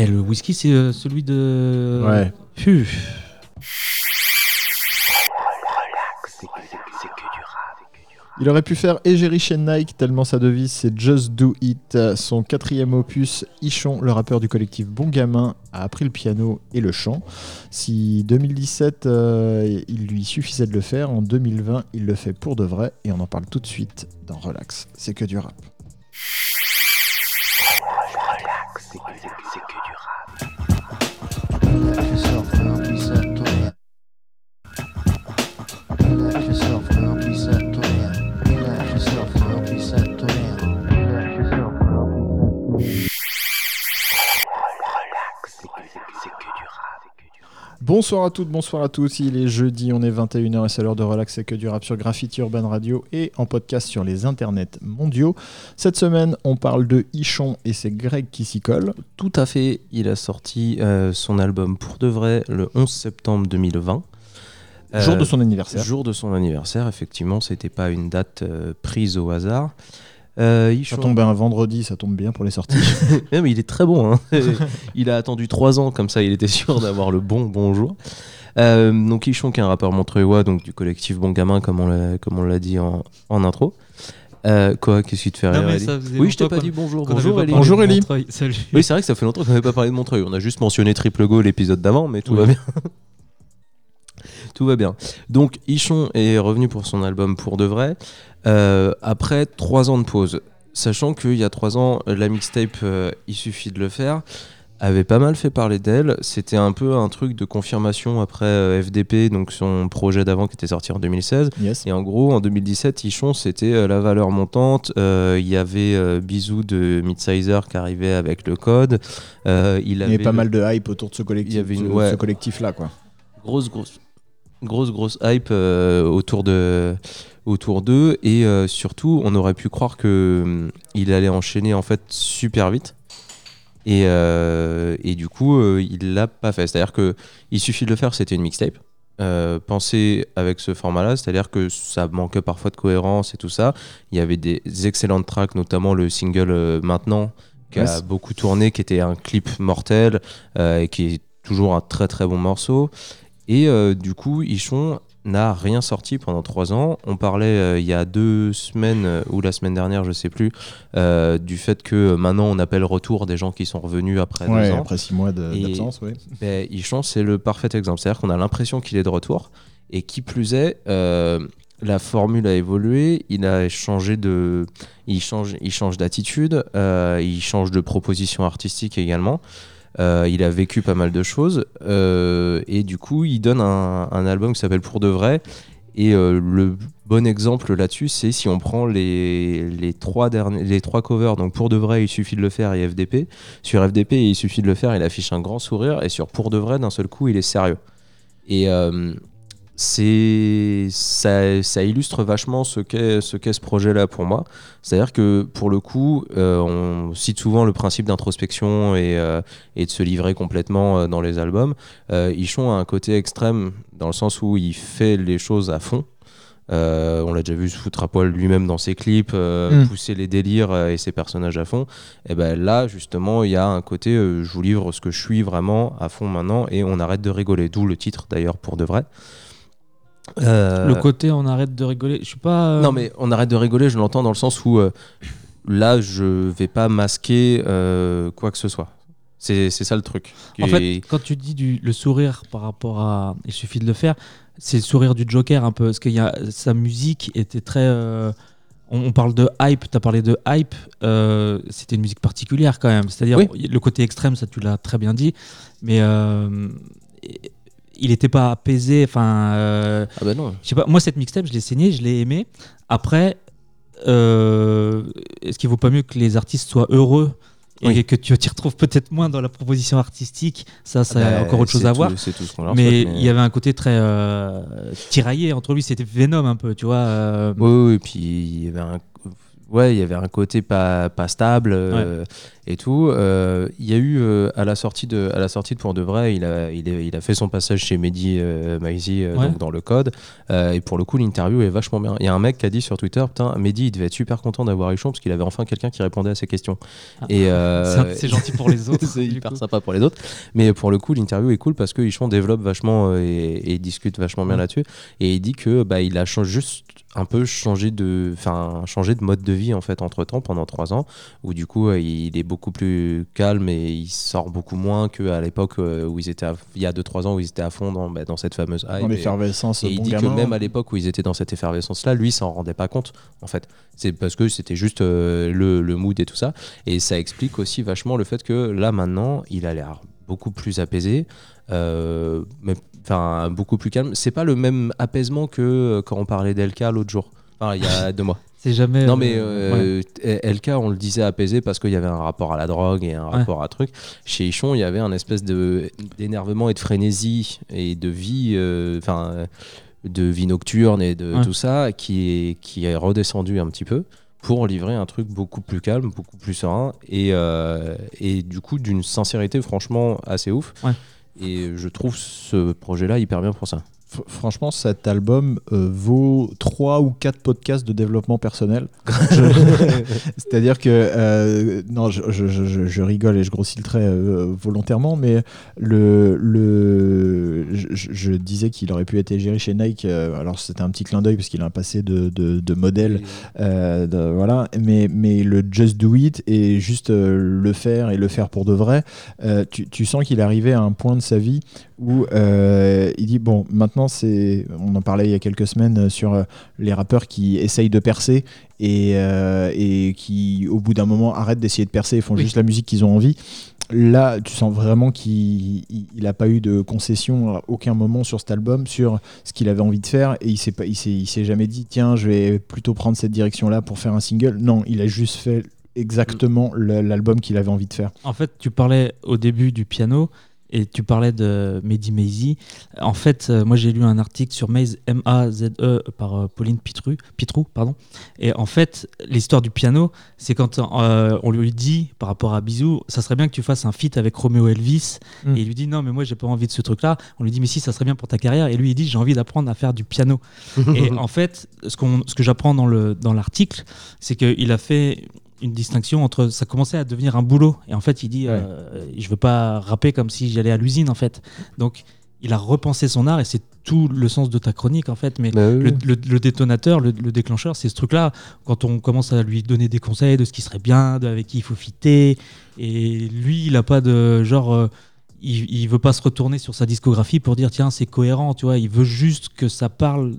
Eh, le whisky, c'est euh, celui de. Ouais. Puh. Il aurait pu faire Egeri chez Nike, tellement sa devise c'est Just Do It. Son quatrième opus, Ichon, le rappeur du collectif Bon Gamin, a appris le piano et le chant. Si 2017, euh, il lui suffisait de le faire, en 2020, il le fait pour de vrai et on en parle tout de suite dans Relax. C'est que du rap. Bonsoir à toutes, bonsoir à tous. Il est jeudi, on est 21h et c'est l'heure de relax et que du rap sur Graffiti Urban Radio et en podcast sur les internets mondiaux. Cette semaine, on parle de Ichon et c'est Greg qui s'y colle. Tout à fait, il a sorti euh, son album pour de vrai le 11 septembre 2020. Jour Euh, de son anniversaire. Jour de son anniversaire, effectivement, c'était pas une date euh, prise au hasard. Euh, Ça Ichon- tombe un vendredi, ça tombe bien pour les sorties. Ouais, mais il est très bon. hein. il a attendu trois ans, comme ça il était sûr d'avoir le bon bonjour. Euh, donc Ichon, qui est un rappeur montreuillois, donc du collectif Bon Gamin, comme on l'a, comme on l'a dit en, en intro. Euh, quoi Qu'est-ce qui te fait Non, rire Ellie Oui, je t'ai pas dit bonjour. Bonjour Ellie. Bonjour, Ellie. Salut. Oui, c'est vrai que ça fait longtemps qu'on n'avait pas parlé de Montreuil. On a juste mentionné Triple Go l'épisode d'avant, mais tout Oui. va bien. tout va bien. Donc, Ichon est revenu pour son album Pour de vrai euh, après trois ans de pause. Sachant qu'il y a trois ans, la mixtape euh, Il suffit de le faire avait pas mal fait parler d'elle. C'était un peu un truc de confirmation après euh, FDP, donc son projet d'avant qui était sorti en 2016. yes. Et en gros, en 2017, Ichon, c'était euh, la valeur montante. Euh, Il y avait euh, Bisou de Midsizer qui arrivait avec le code. Euh, il Il y avait pas le- mal de hype autour de ce une- ouais. collectif-là, quoi. grosse, grosse, grosse, grosse hype euh, autour de autour d'eux. Et euh, surtout on aurait pu croire que hum, il allait enchaîner en fait super vite. Et, euh, et du coup il l'a pas fait. C'est à dire que il suffit de le faire c'était une mixtape. Penser avec ce format-là, c'est-à-dire que ça manquait parfois de cohérence et tout ça. Il y avait des excellentes tracks, notamment le single Maintenant, qui a beaucoup tourné, qui était un clip mortel et qui est toujours un très très bon morceau. Et euh, du coup, Ichon n'a rien sorti pendant trois ans. On parlait euh, il y a deux semaines euh, ou la semaine dernière, je sais plus, euh, du fait que maintenant on appelle retour des gens qui sont revenus après Ouais, deux ans. après six mois d'absence, ouais. Ben, Ichon, c'est le parfait exemple. C'est-à-dire qu'on a l'impression qu'il est de retour. Et qui plus est, la formule a évolué. Il a changé de. Il change, il change d'attitude. il change de proposition artistique également. Euh, il a vécu pas mal de choses. euh, et du coup, il donne un, album qui s'appelle Pour de vrai. Et euh, le bon exemple là-dessus, c'est si on prend les, trois derniers, les trois covers, donc pour de vrai, il suffit de le faire, et FDP. Sur FDP, il suffit de le faire, il affiche un grand sourire, et sur pour de vrai, d'un seul coup, il est sérieux. Et c'est ça, ça illustre vachement ce qu'est ce, qu'est ce projet-là pour moi. C'est-à-dire que pour le coup, euh, on cite souvent le principe d'introspection et, euh, et de se livrer complètement euh, dans les albums. Euh, Ichon a un côté extrême dans le sens où il fait les choses à fond. Euh, on l'a déjà vu se foutre à poil lui-même dans ses clips, euh, Mm. pousser les délires euh, et ses personnages à fond. Et ben là, justement, il y a un côté, je vous livre ce que je suis vraiment à fond maintenant et on arrête de rigoler. D'où le titre d'ailleurs pour de vrai. Euh, Le côté on arrête de rigoler. Je suis pas. euh, non, mais on arrête de rigoler, je l'entends dans le sens où euh, là, je vais pas masquer quoi que ce soit. C'est c'est ça le truc. En Et- fait, quand tu dis du, le sourire par rapport à. Il suffit de le faire, c'est le sourire du Joker un peu. Parce que y a, sa musique était très. euh, on, on parle de hype, tu as parlé de hype. euh, C'était une musique particulière quand même. C'est-à-dire, Oui. le côté extrême, ça tu l'as très bien dit. Mais euh, il n'était pas apaisé. Enfin. euh, Ah bah non. je sais pas, moi cette mixtape, je l'ai saignée, je l'ai aimée. Après, euh, est-ce qu'il vaut pas mieux que les artistes soient heureux et Oui. que tu t'y retrouves peut-être moins dans la proposition artistique? Ça, ça Bah, a encore autre chose c'est à tout- voir. C'est tout Mais il y avait un côté très euh, tiraillé entre lui, c'était Venom un peu, tu vois. Oui, oui, et puis il y avait un, ouais, il y avait un côté pas, pas stable. euh, et tout. Euh, il y a eu euh, à la sortie de à la sortie de Pour de vrai, il a il, est- il a fait son passage chez Mehdi euh, Maizi euh, Ouais. donc dans le code. Et pour le coup, l'interview est vachement bien. Il y a un mec qui a dit sur Twitter, putain, Mehdi, il devait être super content d'avoir Ichon parce qu'il avait enfin quelqu'un qui répondait à ses questions. Ah. Et C'est- gentil pour les autres. c'est hyper coup. sympa pour les autres. Mais pour le coup, l'interview est cool parce que Ichon développe vachement et, et discute vachement bien Ouais. là-dessus. Et il dit que bah, il a changé, juste un peu changé de, enfin, changé de mode de vie en fait entre temps pendant trois ans, où du coup il est beaucoup plus calme et il sort beaucoup moins qu'à l'époque euh, où ils étaient, à- il y a deux trois ans où ils étaient à fond dans, bah, dans cette fameuse hype. Dans Et- l'effervescence, et il bon dit gamin. que même à l'époque où ils étaient dans cette effervescence-là, lui, s'en rendait pas compte, en fait. C'est parce que c'était juste euh, le, le mood et tout ça. Et ça explique aussi vachement le fait que là, maintenant, il a l'air beaucoup plus apaisé, euh, mais enfin beaucoup plus calme. C'est pas le même apaisement que quand on parlait d'LK l'autre jour, enfin, il y a deux mois. C'est jamais. Non mais euh, ouais. euh, LK on le disait apaisé parce qu'il y avait un rapport à la drogue et un rapport à truc. Chez Ichon il y avait un espèce d'énervement et de frénésie et de vie, euh, enfin euh, de vie nocturne et de Ouais. tout ça qui est qui est redescendu un petit peu pour livrer un truc beaucoup plus calme, beaucoup plus serein et euh, et du coup d'une sincérité franchement assez ouf. Et je trouve ce projet-là hyper bien pour ça. Franchement, cet album euh, vaut 3 ou 4 podcasts de développement personnel. C'est-à-dire que, euh, non, je, je- je- je rigole et je grossis le trait euh, volontairement, mais le, le, je, disais qu'il aurait pu être égérie chez Nike. alors, c'était un petit clin d'œil parce qu'il a un passé de, de, de modèle. De- voilà, mais, mais le just do it et juste le faire et le faire pour de vrai, tu, tu sens qu'il est arrivé à un point de sa vie où euh, il dit bon maintenant c'est on en parlait il y a quelques semaines euh, sur euh, les rappeurs qui essayent de percer et, euh, et qui au bout d'un moment arrêtent d'essayer de percer et font Oui. juste la musique qu'ils ont envie. Là tu sens vraiment qu'il n'a pas eu de concession à aucun moment sur cet album sur ce qu'il avait envie de faire et il s'est pas il s'est jamais dit tiens je vais plutôt prendre cette direction là pour faire un single. Non il a juste fait exactement l'album qu'il avait envie de faire. En fait, tu parlais au début du piano et tu parlais de Mehdi Maizi. En fait, euh, moi j'ai lu un article sur Maze, M-A-Z-E, par euh, Pauline Pitrou, Pitrou. Pardon. Et en fait, l'histoire du piano, c'est quand euh, on lui dit, par rapport à Bisou, ça serait bien que tu fasses un feat avec Romeo Elvis. Mm. Et il lui dit, non, mais moi j'ai pas envie de ce truc-là. On lui dit, mais si, ça serait bien pour ta carrière. Et lui, il dit, j'ai envie d'apprendre à faire du piano. Et en fait, ce, qu'on- ce que j'apprends dans le- dans l'article, c'est qu'il a fait une distinction entre ça commençait à devenir un boulot. Et en fait, il dit, Ouais. euh, je veux pas rapper comme si j'allais à l'usine, en fait. Donc, il a repensé son art et c'est tout le sens de ta chronique, en fait. Mais Bah oui, le, oui. le- le détonateur, le, le déclencheur, c'est ce truc-là. Quand on commence à lui donner des conseils de ce qui serait bien, de avec qui il faut fitter, et lui, il a pas de genre. euh, il, il veut pas se retourner sur sa discographie pour dire tiens c'est cohérent, tu vois. Il veut juste que ça parle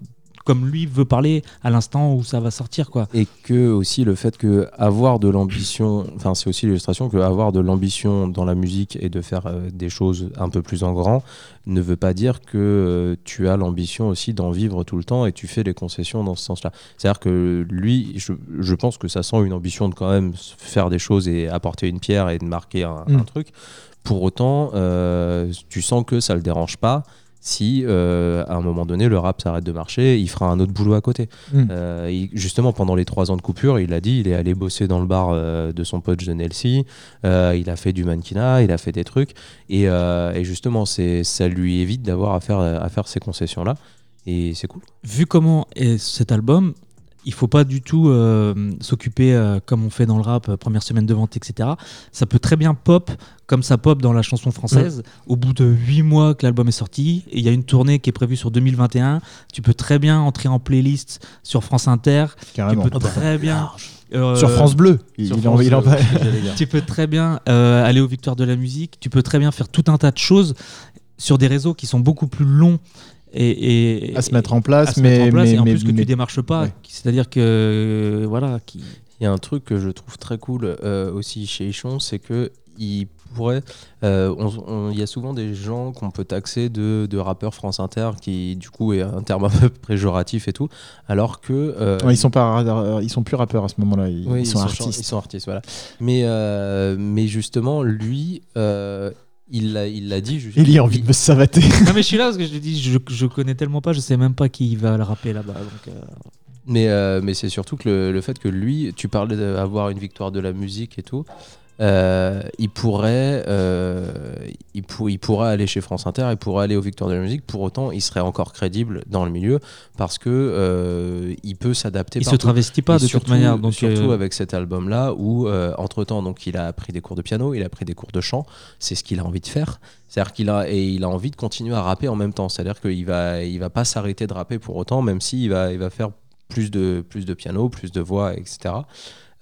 comme lui veut parler à l'instant où ça va sortir, quoi. et que aussi le fait que avoir de l'ambition enfin c'est aussi l'illustration que avoir de l'ambition dans la musique et de faire euh, des choses un peu plus en grand ne veut pas dire que euh, tu as l'ambition aussi d'en vivre tout le temps et tu fais les concessions dans ce sens-là c'est à dire que lui je, je pense que ça sent une ambition de quand même faire des choses et apporter une pierre et de marquer un, Mm. un truc pour autant euh, tu sens que ça le dérange pas si euh, à un moment donné le rap s'arrête de marcher, il fera un autre boulot à côté. Mm. Euh, il- justement, pendant les trois ans de coupure, il a dit, il est allé bosser dans le bar euh, de son pote John Elsie, il a fait du mannequinat, il a fait des trucs, et, et justement, c'est, ça lui évite d'avoir à faire, à faire ces concessions-là, et c'est cool. Vu comment est cet album, il faut pas du tout euh, s'occuper euh, comme on fait dans le rap, euh, première semaine de vente, etc. Ça peut très bien pop comme ça pop dans la chanson française. Au bout de huit mois que l'album est sorti, il y a une tournée qui est prévue sur 2021, tu peux très bien entrer en playlist sur France Inter. carrément Tu peux très bien. euh, sur France Bleu il, Sur il en, France, il en j'allais dire. tu peux très bien euh, aller aux Victoires de la musique, tu peux très bien faire tout un tas de choses sur des réseaux qui sont beaucoup plus longs et, et- à se mettre en place à se mais, mettre en place mais, et en mais- plus que mais- tu démarches pas, ouais. c'est-à-dire que euh, voilà, qui Il y a un truc que je trouve très cool euh, aussi chez Ichon, c'est que il pourrait. euh, Il y a souvent des gens qu'on peut taxer de, de rappeurs France Inter, qui du coup est un terme un peu péjoratif et tout, alors que. euh, Ouais, ils sont pas ils sont plus rappeurs à ce moment-là ils, Oui, ils sont chan- artistes Ils sont artistes, voilà. Mais, euh, mais justement, lui, euh, il l'a il l'a dit. il y a envie de me savater Non mais je suis là parce que je te dis je, je connais tellement pas, je sais même pas qui va le rapper là-bas. Donc, euh, Mais, euh, mais c'est surtout que le, le fait que lui, tu parlais d'avoir une victoire de la musique et tout. Euh, il, pourrait, euh, il, pour- il pourrait aller chez France Inter, il pourrait aller aux Victoires de la musique. Pour autant, il serait encore crédible dans le milieu parce que euh, il peut s'adapter. Il se partout. travestit pas Et de toute manière. Donc, surtout avec cet album-là où, entre temps, donc il a pris des cours de piano, il a pris des cours de chant. C'est ce qu'il a envie de faire. C'est-à-dire qu'il a et il a envie de continuer à rapper en même temps. C'est-à-dire qu'il va, il va pas s'arrêter de rapper pour autant, même s'il va, il va faire plus de, plus de piano, plus de voix, etc.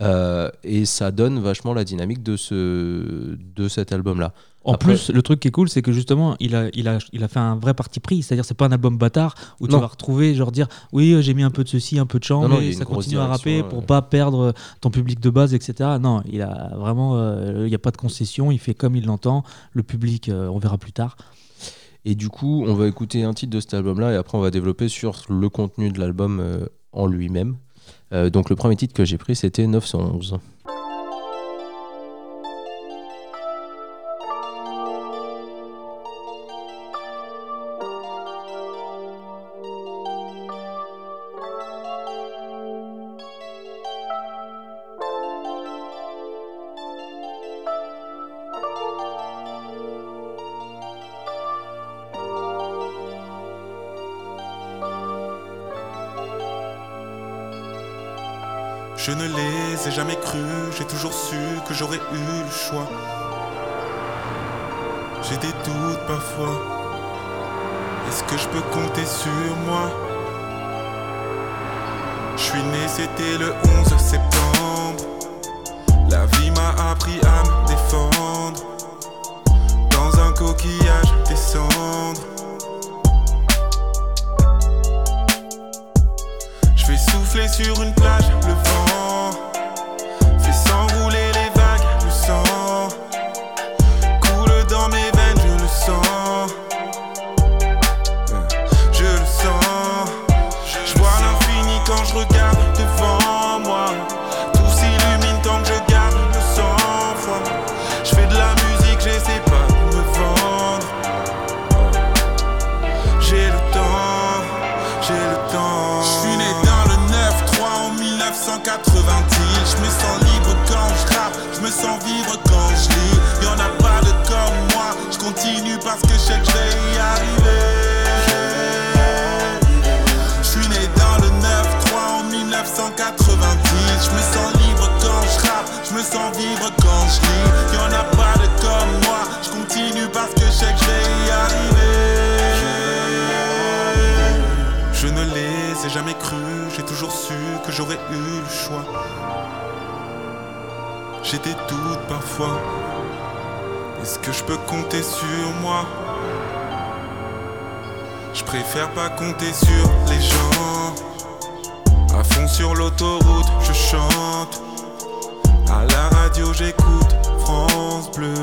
Euh, et ça donne vachement la dynamique de ce, de cet album-là. En Après- plus, le truc qui est cool, c'est que justement, il a, il, a, il a fait un vrai parti pris. C'est-à-dire, c'est pas un album bâtard où tu vas retrouver, genre dire, oui, euh, j'ai mis un peu de ceci, un peu de chant, Non, mais ça continue à rapper pour euh. pas perdre ton public de base, etc. Non, il a vraiment, euh, il n'y a pas de concession, il fait comme il l'entend. Le public, euh, on verra plus tard. Et du coup, on va écouter un titre de cet album-là et après on va développer sur le contenu de l'album euh, en lui-même. Euh, donc le premier titre que j'ai pris, c'était 911. Je ne les ai jamais crus, j'ai toujours su que j'aurais eu le choix. J'ai des doutes parfois. Est-ce que je peux compter sur moi? Je suis né, c'était le 11 septembre. La vie m'a appris à me défendre. Dans un coquillage descendre. Je vais souffler sur une plage, le vent 1990. Je me sens libre quand je rappe, je me sens vivre quand je lis. Y'en a pas de comme moi, je continue parce que je sais que je vais y arriver. Je suis né dans le 9-3 en 1990. Je me sens libre quand je rappe, je me sens vivre quand je lis. Y'en a pas de comme moi, je continue parce que je sais que je vais y arriver. Ai jamais crus, j'ai toujours su que j'aurais eu le choix. J'ai des doutes parfois. Est-ce que je peux compter sur moi? Je préfère pas compter sur les gens. À fond sur l'autoroute, je chante. À la radio, j'écoute France Bleu.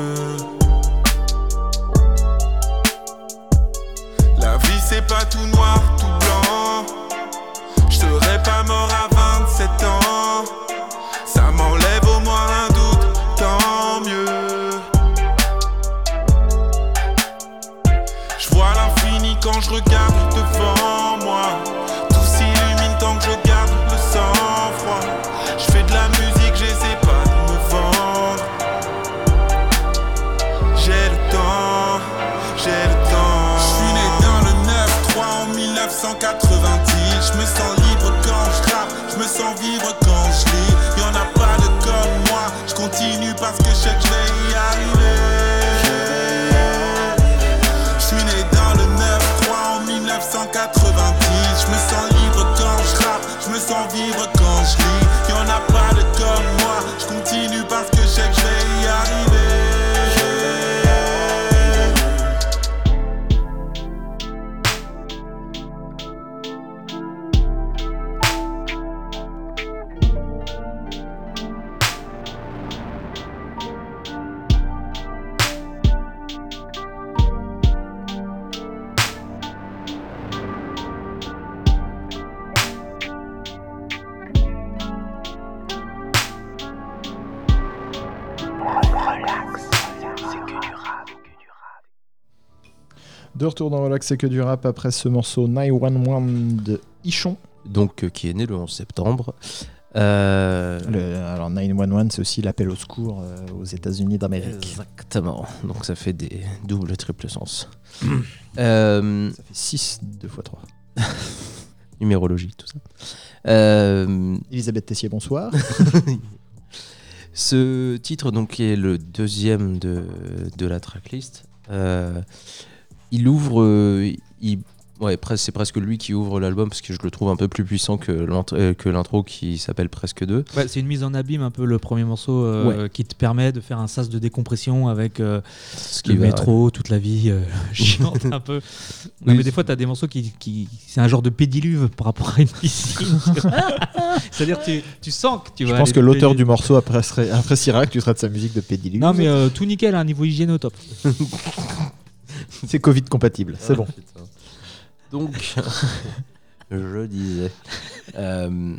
De retour dans Relax, c'est que du rap après ce morceau 911 de Ichon. Donc euh, qui est né le 11 septembre. Euh, Le- alors 911, c'est aussi l'appel au secours euh, aux États-Unis d'Amérique. Exactement. Donc ça fait des doubles, triple sens. Euh, Ça fait 6 2 x 3. numérologie, tout ça. Euh, Elisabeth Tessier, bonsoir. ce titre, donc, qui est le deuxième de, de la tracklist, euh, il ouvre. euh, il- ouais, c'est presque lui qui ouvre l'album parce que je le trouve un peu plus puissant que euh, l'intro qui s'appelle Presque 2. Ouais, c'est une mise en abîme un peu le premier morceau euh, qui te permet de faire un sas de décompression avec euh, Ce le qui va- métro, toute la vie euh, chiante un peu. Non, Oui. mais des fois, tu as des morceaux qui, qui c'est un genre de pédiluve par rapport à une piscine. C'est-à-dire tu, tu sens que tu Je vas pense que te l'auteur du morceau apprécierait, appréciera que tu traites sa musique de pédiluve. Non mais euh, tout nickel, un niveau hygiène au top. c'est Covid compatible, c'est Ah, bon. putain. Donc, je disais euh,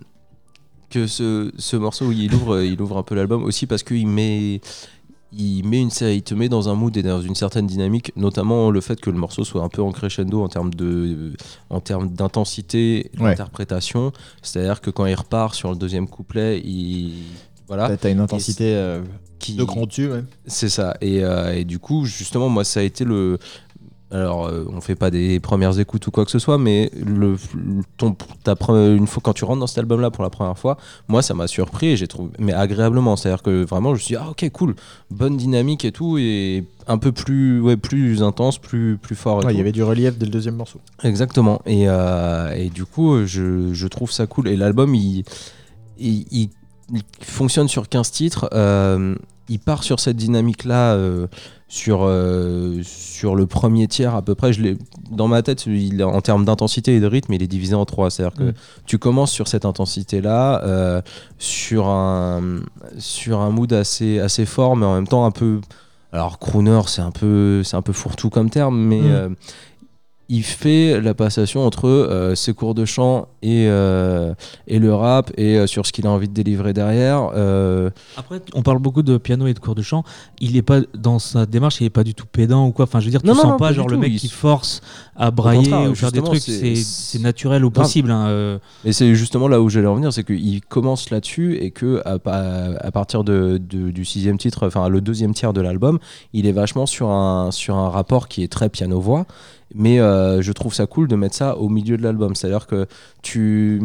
que ce, ce morceau, il ouvre, il ouvre un peu l'album aussi parce qu'il met, il met une série, il te met dans un mood et dans une certaine dynamique, notamment le fait que le morceau soit un peu en crescendo en termes de, en termes d'intensité, Ouais. d'interprétation. C'est-à-dire que quand il repart sur le deuxième couplet, il voilà, T'as- une intensité euh, qui, de grand ouais. c'est ça. Et, euh, et du coup, justement, moi, ça a été le. Alors, euh, on fait pas des premières écoutes ou quoi que ce soit, mais le, ton, ta une fois quand tu rentres dans cet album-là pour la première fois, moi, ça m'a surpris et j'ai trouvé, mais agréablement. C'est-à-dire que vraiment, je me suis dit, ah ok, cool, bonne dynamique et tout, et un peu plus, ouais, plus intense, plus, plus fort. Ouais, Il y avait du relief dès le deuxième morceau. Exactement. Et, euh, et du coup, je, je trouve ça cool. Et l'album, il, il, il- il fonctionne sur 15 titres. Euh, il part sur cette dynamique-là euh, sur, euh, sur le premier tiers à peu près. Je dans ma tête, il, en termes d'intensité et de rythme, il est divisé en trois. C'est-à-dire que Mm. tu commences sur cette intensité-là, sur, un, sur un mood assez, assez fort, mais en même temps un peu... Alors, crooner, c'est un peu, c'est un peu fourre-tout comme terme, mais Mm. Il fait la passation entre euh, ses cours de chant et, euh, et le rap et euh, sur ce qu'il a envie de délivrer derrière. Après, on parle beaucoup de piano et de cours de chant. Il est pas dans sa démarche, il est pas du tout pédant ou quoi. Enfin, je veux dire, tu Non, sens non, pas pas genre le mec Il- qui force à brailler ou faire des trucs. c'est- naturel Grave. possible. hein. Et c'est justement là où j'allais en venir, c'est qu'il commence là-dessus et que à, pa- à partir de, de- du sixième titre, enfin le deuxième tiers de l'album, il est vachement sur un, sur un rapport qui est très piano-voix. Mais euh, je trouve ça cool de mettre ça au milieu de l'album. C'est-à-dire que tu,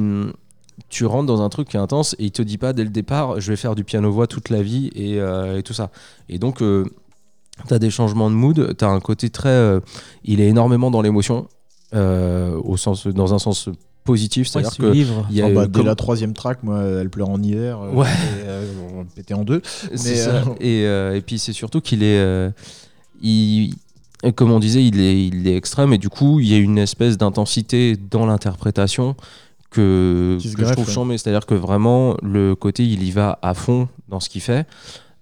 tu rentres dans un truc qui est intense et il te dit pas dès le départ, je vais faire du piano-voix toute la vie et, euh, et tout ça. Et donc, tu as des changements de mood, tu as un côté très. euh, il est énormément dans l'émotion, euh, au sens, dans un sens positif. C'est-à-dire ce que livre. il y a, Oh, bah, euh, dès comme- la troisième track, moi, elle pleure en hiver. euh, Ouais. et, euh, on va le péter en deux. C'est Mais, ça. euh, Et, euh, et puis c'est surtout qu'il est, euh, comme on disait, il est, il est extrême et du coup il y a une espèce d'intensité dans l'interprétation que, je trouve ouais. chambé. C'est-à-dire que vraiment le côté il y va à fond dans ce qu'il fait.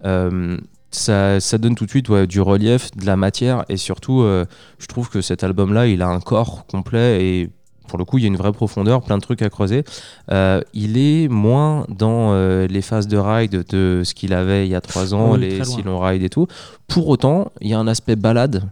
Euh, ça, ça donne tout de suite ouais, du relief, de la matière et surtout euh, je trouve que cet album-là il a un corps complet et pour le coup, il y a une vraie profondeur, plein de trucs à creuser. Euh, il est moins dans euh, les phases de ride de ce qu'il avait il y a trois ans, Oui, les silent ride et tout. Pour autant, il y a un aspect balade.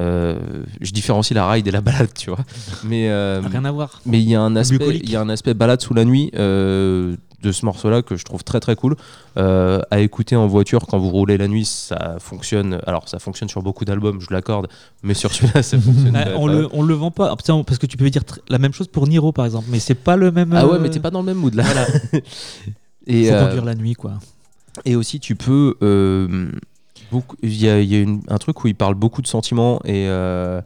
Euh, je différencie la ride et la balade, tu vois. Mais euh, Rien à voir. mais il y a un aspect, il y a un aspect balade sous la nuit euh, de ce morceau-là que je trouve très très cool Euh, à écouter en voiture quand vous roulez la nuit. Ça fonctionne. Alors ça fonctionne sur beaucoup d'albums, je l'accorde, mais sur celui-là, ça fonctionne. Pas- on, le, on le vend pas. Ah, parce que tu peux dire la même chose pour Niro par exemple, mais c'est pas le même. Ah ouais, euh, mais t'es pas dans le même mood là. Voilà. et, Faut euh, conduire la nuit quoi. Et aussi, tu peux. Il y a, il y a une- un truc où il parle beaucoup de sentiments et, euh,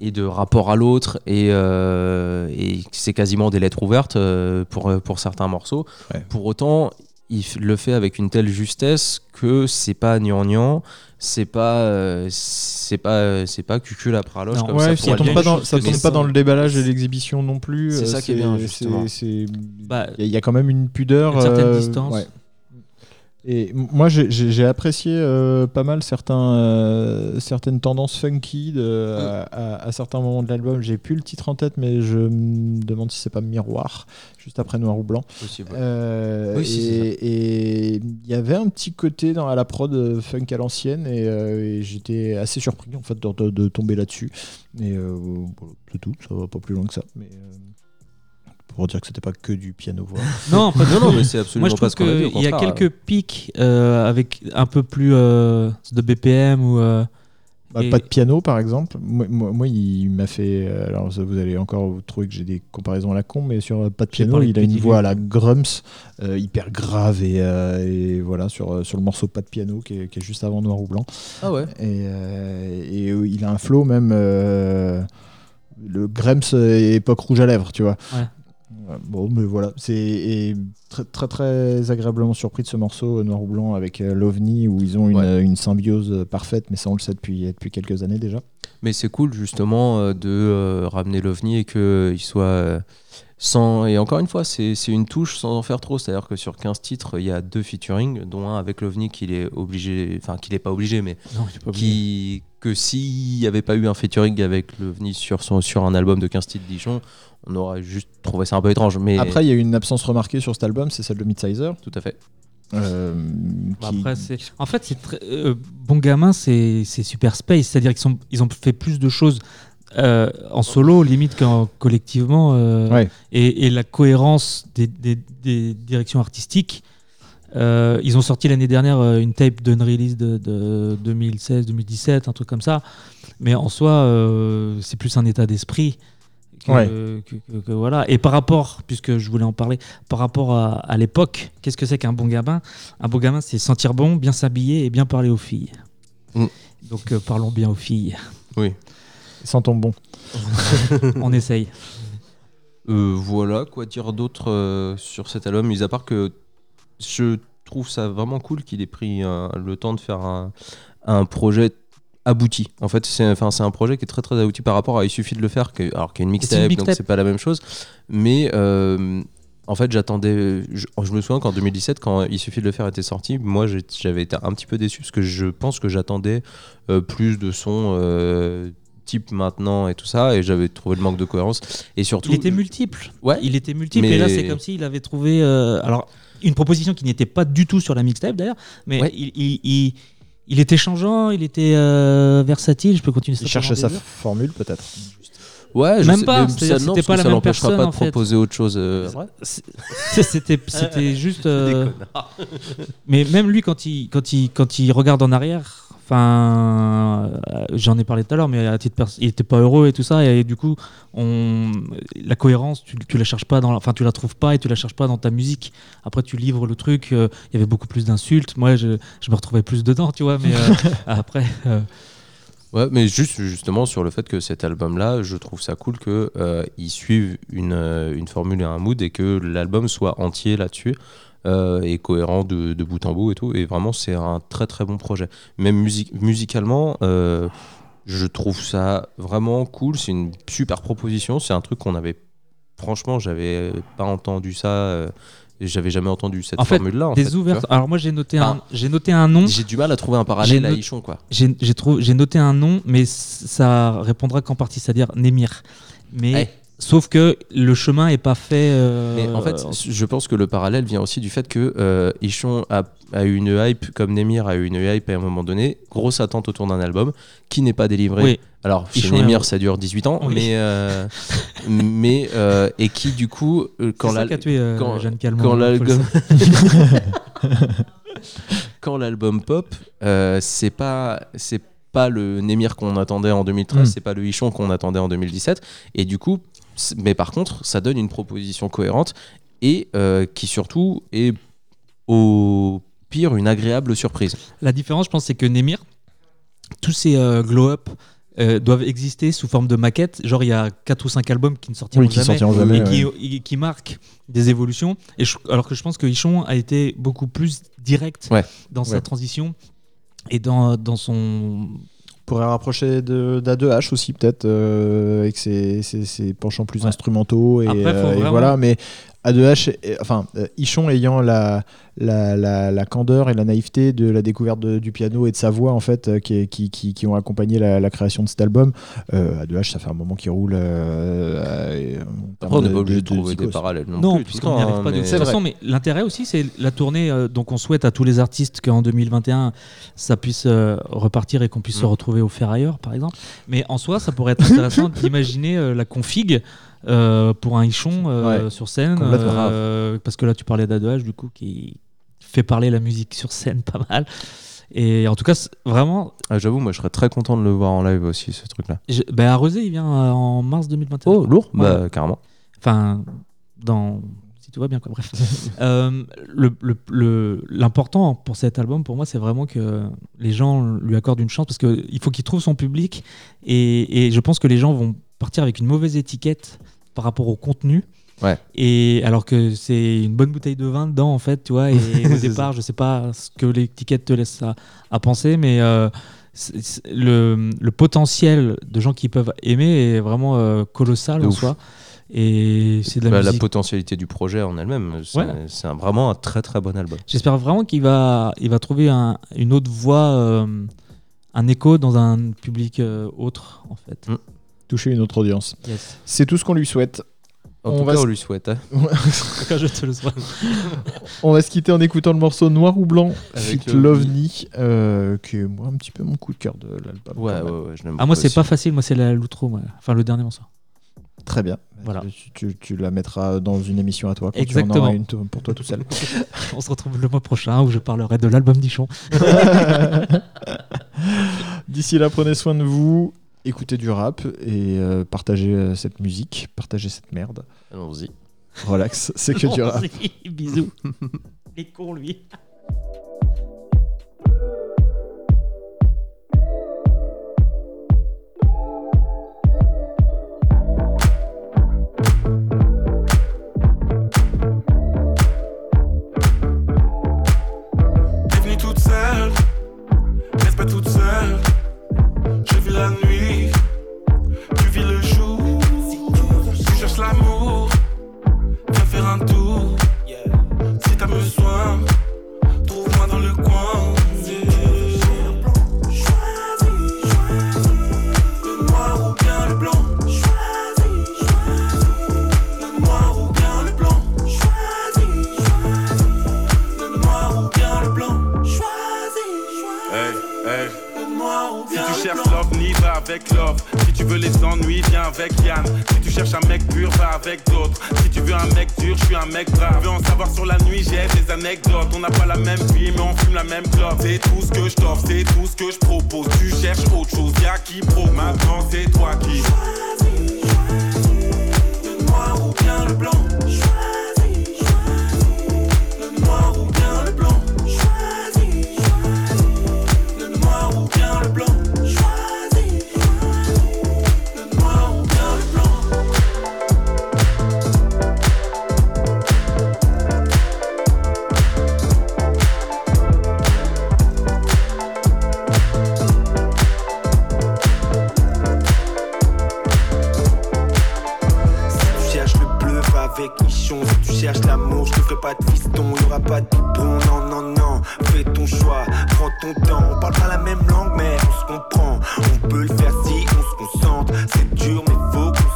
et de rapport à l'autre. Et, euh, et c'est quasiment des lettres ouvertes euh, pour, pour certains morceaux. Ouais. Pour autant, il le fait avec une telle justesse que c'est pas gnangnan, c'est pas. euh, c'est pas, c'est pas cucul à praloche Non. comme ouais, ça. ça tombe pas dans, ça tombe pas le déballage et l'exhibition non plus. C'est euh, ça qui est bien, justement. Bah, Il y, a- il y a quand même une pudeur. Une certaine euh, distance. ouais. Et moi, j'ai- apprécié euh, pas mal certains, euh, certaines tendances funky de- à, à- à certains moments de l'album. J'ai plus le titre en tête, mais je me demande si c'est pas Miroir, juste après Noir ou Blanc. Possible. Euh, Oui, et il y avait un petit côté dans à la prod funk à l'ancienne et, et j'étais assez surpris en fait de, de- de tomber là-dessus. Et c'est tout, ça va pas plus loin que ça. Mais pour dire que c'était pas que du piano voix. Non, pas Non, mais c'est absolument Moi, je pas trouve ce qu'on a au qu'il y a quelques pics euh, avec un peu plus euh, de BPM ou. euh, Bah, Et- Pas de piano, par exemple. Moi, moi- moi, il m'a fait. Alors, ça, vous allez encore trouver que j'ai des comparaisons à la con, mais sur pas de piano, il a une voix à la Grumps, euh, hyper grave, et, euh, et voilà, sur, sur le morceau pas de piano qui est, qui est juste avant Noir ou Blanc. Ah ouais. Et, euh, et, euh, il a un flow même. euh, le Grumps euh, époque rouge à lèvres, tu vois. Ouais. Ouais, Bon, mais voilà, c'est très, très très agréablement surpris de ce morceau euh, noir ou blanc avec euh, l'OVNI où ils ont une, Ouais. euh, une symbiose euh, parfaite, mais ça on le sait depuis, depuis quelques années déjà. Mais c'est cool justement euh, de euh, ramener l'OVNI et qu'il soit euh, sans. Et encore une fois, c'est c'est une touche sans en faire trop. C'est-à-dire que sur 15 titres, il y a deux featuring, dont un avec l'OVNI qu'il est obligé. Enfin, qu'il n'est pas obligé, mais Non, il est pas obligé. qui, que s'il n'y avait pas eu un featuring avec l'OVNI sur, son, sur un album de 15 titres Dijon, on aurait juste trouvé ça un peu étrange. Mais Après, il y a eu une absence remarquée sur cet album, c'est celle de Midsizer. tout à fait. euh, Bah, qui- Après, c'est... En fait, c'est très... euh, Bon Gamin, c'est... c'est super space. C'est-à-dire qu'ils sont... ils ont fait plus de choses euh, en solo, limite, qu'en collectivement. euh, Ouais. et, et la cohérence des, des- des directions artistiques. euh, ils ont sorti l'année dernière une tape d'unrelease de, de 2016-2017, un truc comme ça. Mais en soi, c'est plus un état d'esprit. Que, Ouais. que- que- que voilà. Et par rapport, puisque je voulais en parler, par rapport à, à l'époque, qu'est-ce que c'est qu'un bon gamin? Un bon gamin, c'est sentir bon, bien s'habiller et bien parler aux filles. Mm. Donc parlons bien aux filles. Oui. Sentons bon. On essaye. Euh, voilà, quoi dire d'autre euh, sur cet album, mis à part que je trouve ça vraiment cool qu'il ait pris euh, le temps de faire un, un projet abouti. En fait, c'est enfin, c'est un projet qui est très très abouti par rapport à Il suffit de le faire, que, alors qu'il y a une C'est une mixtape, donc c'est pas la même chose. Mais euh, en fait, j'attendais. Je, je me souviens qu'en 2017, quand Il suffit de le faire était sorti, moi j'avais été un petit peu déçu parce que je pense que j'attendais euh, plus de sons. euh, type maintenant et tout ça et j'avais trouvé le manque de cohérence et surtout Il était multiple. ouais Il était multiple. Mais- Et là, c'est comme s'il avait trouvé. euh, alors, une proposition qui n'était pas du tout sur la mixtape d'ailleurs, mais Ouais. il, il, il- il était changeant, il était euh, versatile. Je peux continuer ça. Il cherchait sa formule peut-être. Ouais, je Même sais- pas, ça, non, c'était parce pas que la ça même personne, pas en de fait. proposer autre chose. euh, C'était, c'était juste. euh, mais même lui, quand il, quand il, quand il regarde en arrière, enfin, j'en ai parlé tout à l'heure, mais à titre perso- il était pas heureux et tout ça, et, du coup, on, la cohérence, tu, tu la cherches pas dans, enfin, tu la trouves pas et tu la cherches pas dans ta musique. Après, tu livres le truc. euh, Il y avait beaucoup plus d'insultes. Moi, je, je me retrouvais plus dedans, tu vois. Mais euh, après, euh, Ouais, mais juste justement sur le fait que cet album-là, je trouve ça cool que euh, ils suivent une, une formule et un mood et que l'album soit entier là-dessus euh, et cohérent de, de bout en bout et tout. Et vraiment, c'est un très très bon projet. Même musique musicalement, euh, je trouve ça vraiment cool. C'est une super proposition. C'est un truc qu'on avait, franchement, j'avais pas entendu ça. euh, j'avais jamais entendu cette En formule-là. des fait, ouvertes. Alors moi, j'ai noté un, j'ai noté un nom. J'ai du mal à trouver un parallèle à Ichon, quoi. J'ai j'ai noté un nom, mais ça répondra qu'en partie, c'est-à-dire Némir. Mais Ouais. Sauf que le chemin est pas fait. euh, Mais en fait, je pense que le parallèle vient aussi du fait que euh, Ichon a, a eu une hype, comme Nemir a eu une hype à un moment donné, grosse attente autour d'un album qui n'est pas délivré. oui, Alors, chez Ichon Nemir, ça dure 18 ans, Oui. mais, euh, mais euh, et qui, du coup, quand le l'album quand l'album pop, c'est pas c'est pas le Nemir qu'on attendait en 2013, Mm. c'est pas le Ichon qu'on attendait en 2017, et du coup, mais par contre, ça donne une proposition cohérente et euh, qui surtout est au pire une agréable surprise. La différence, je pense, c'est que Némir, tous ces euh, glow-up euh, doivent exister sous forme de maquette. Genre, il y a 4 ou 5 albums qui ne sortiront Oui, qui jamais. sortiront jamais, et ouais. qui, et qui marquent des évolutions. Et je- alors que je pense que Ichon a été beaucoup plus direct Ouais. dans sa Ouais. transition et dans, dans son. On pourrait rapprocher de d'A2H aussi peut-être euh, avec ses, ses- ses penchants plus Ouais. instrumentaux et, Après, euh, et voilà mais A2H est- enfin euh, Ichon ayant la, la, la, la candeur et la naïveté de la découverte de- du piano et de sa voix en fait euh, qui, qui, qui, qui ont accompagné la, la création de cet album euh, A2H ça fait un moment qu'il roule euh, euh, Après, on n'est pas obligé de, de trouver des parallèles non, Non, puisqu'on n'y arrive pas de mais- toute C'est façon. Mais l'intérêt aussi, c'est la tournée. euh, donc, on souhaite à tous les artistes qu'en 2021, ça puisse euh, repartir et qu'on puisse Mm. se retrouver retrouver au ferrailleur, par exemple. Mais en soi, ça pourrait être intéressant d'imaginer euh, la config euh, pour un Ichon euh, Ouais, sur scène. euh, parce que là, tu parlais d'A2H, du coup, qui fait parler la musique sur scène pas mal. Et en tout cas, vraiment, Ah, J'avoue, moi je serais très content de le voir en live aussi, ce truc-là. je- bah, Arrosé, il vient euh, en mars 2021. Oh, lourd Ouais. Bah, carrément. Enfin, dans. Si tout va bien, quoi. Bref. Euh, le- le- le- L'important pour cet album, pour moi, c'est vraiment que les gens lui accordent une chance parce qu'il faut qu'il trouve son public. Et, et je pense que les gens vont partir avec une mauvaise étiquette par rapport au contenu. Ouais. Et alors que c'est une bonne bouteille de vin dedans, en fait, tu vois. Et au départ, je sais pas ce que l'étiquette te laisse à, à penser, mais euh, le, le potentiel de gens qui peuvent aimer est vraiment euh, colossal De en ouf. soi. Et c'est de la Bah, la potentialité du projet en elle-même, c'est Ouais. vraiment un très très bon album. J'espère vraiment qu'il va, il va trouver un- une autre voix, euh, un écho dans un public autre, en fait. Mm. Toucher une autre audience. Yes. C'est tout ce qu'on lui souhaite. En On tout va cas, se- on lui souhaite. hein. je te le souhaite. On va se quitter en écoutant le morceau Noir ou Blanc, Avec Fit Lovni. Lovni, euh, qui est moi un petit peu mon coup de cœur de l'album. Ouais, ouais, ouais, je Ah, moi, c'est pas facile. Moi, c'est la- l'outro. Enfin, le dernier morceau. Très bien. Voilà. Tu, tu- tu la mettras dans une émission à toi. Quand Tu en Exactement. auras une pour toi tout seul. On se retrouve le mois prochain où je parlerai de l'album d'Ichon. D'ici là, prenez soin de vous, écoutez du rap et euh, partagez euh, cette musique, partagez cette merde. Allons-y. Relax, c'est que du rap. Bisous. Les cons, lui. Si tu veux les ennuis, viens avec Yann. Si tu cherches un mec pur, va avec d'autres. Si tu veux un mec dur, je suis un mec brave. Veux en savoir sur la nuit, j'ai des anecdotes. On n'a pas la même vie, mais on fume la même clope. C'est tout ce que je t'offre, c'est tout ce que je propose. Tu cherches autre chose, y'a qui pro. Maintenant, c'est toi qui. Choisis, choisis, le noir ou bien le blanc. Si tu cherches l'amour, je te ferai pas de fiston. Y aura pas de bon, non, non, non. Fais ton choix, prends ton temps. On parle pas la même langue, mais on se comprend. On peut le faire si on se concentre. C'est dur, mais faut qu'on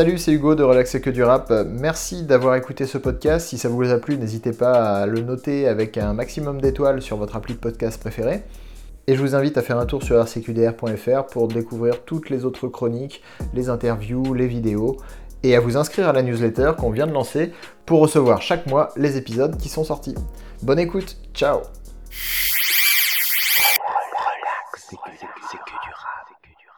Salut, c'est Hugo de Relax et que du rap. Merci d'avoir écouté ce podcast. Si ça vous a plu, n'hésitez pas à le noter avec un maximum d'étoiles sur votre appli de podcast préféré. Et je vous invite à faire un tour sur rcqdr.fr pour découvrir toutes les autres chroniques, les interviews, les vidéos et à vous inscrire à la newsletter qu'on vient de lancer pour recevoir chaque mois les épisodes qui sont sortis. Bonne écoute, ciao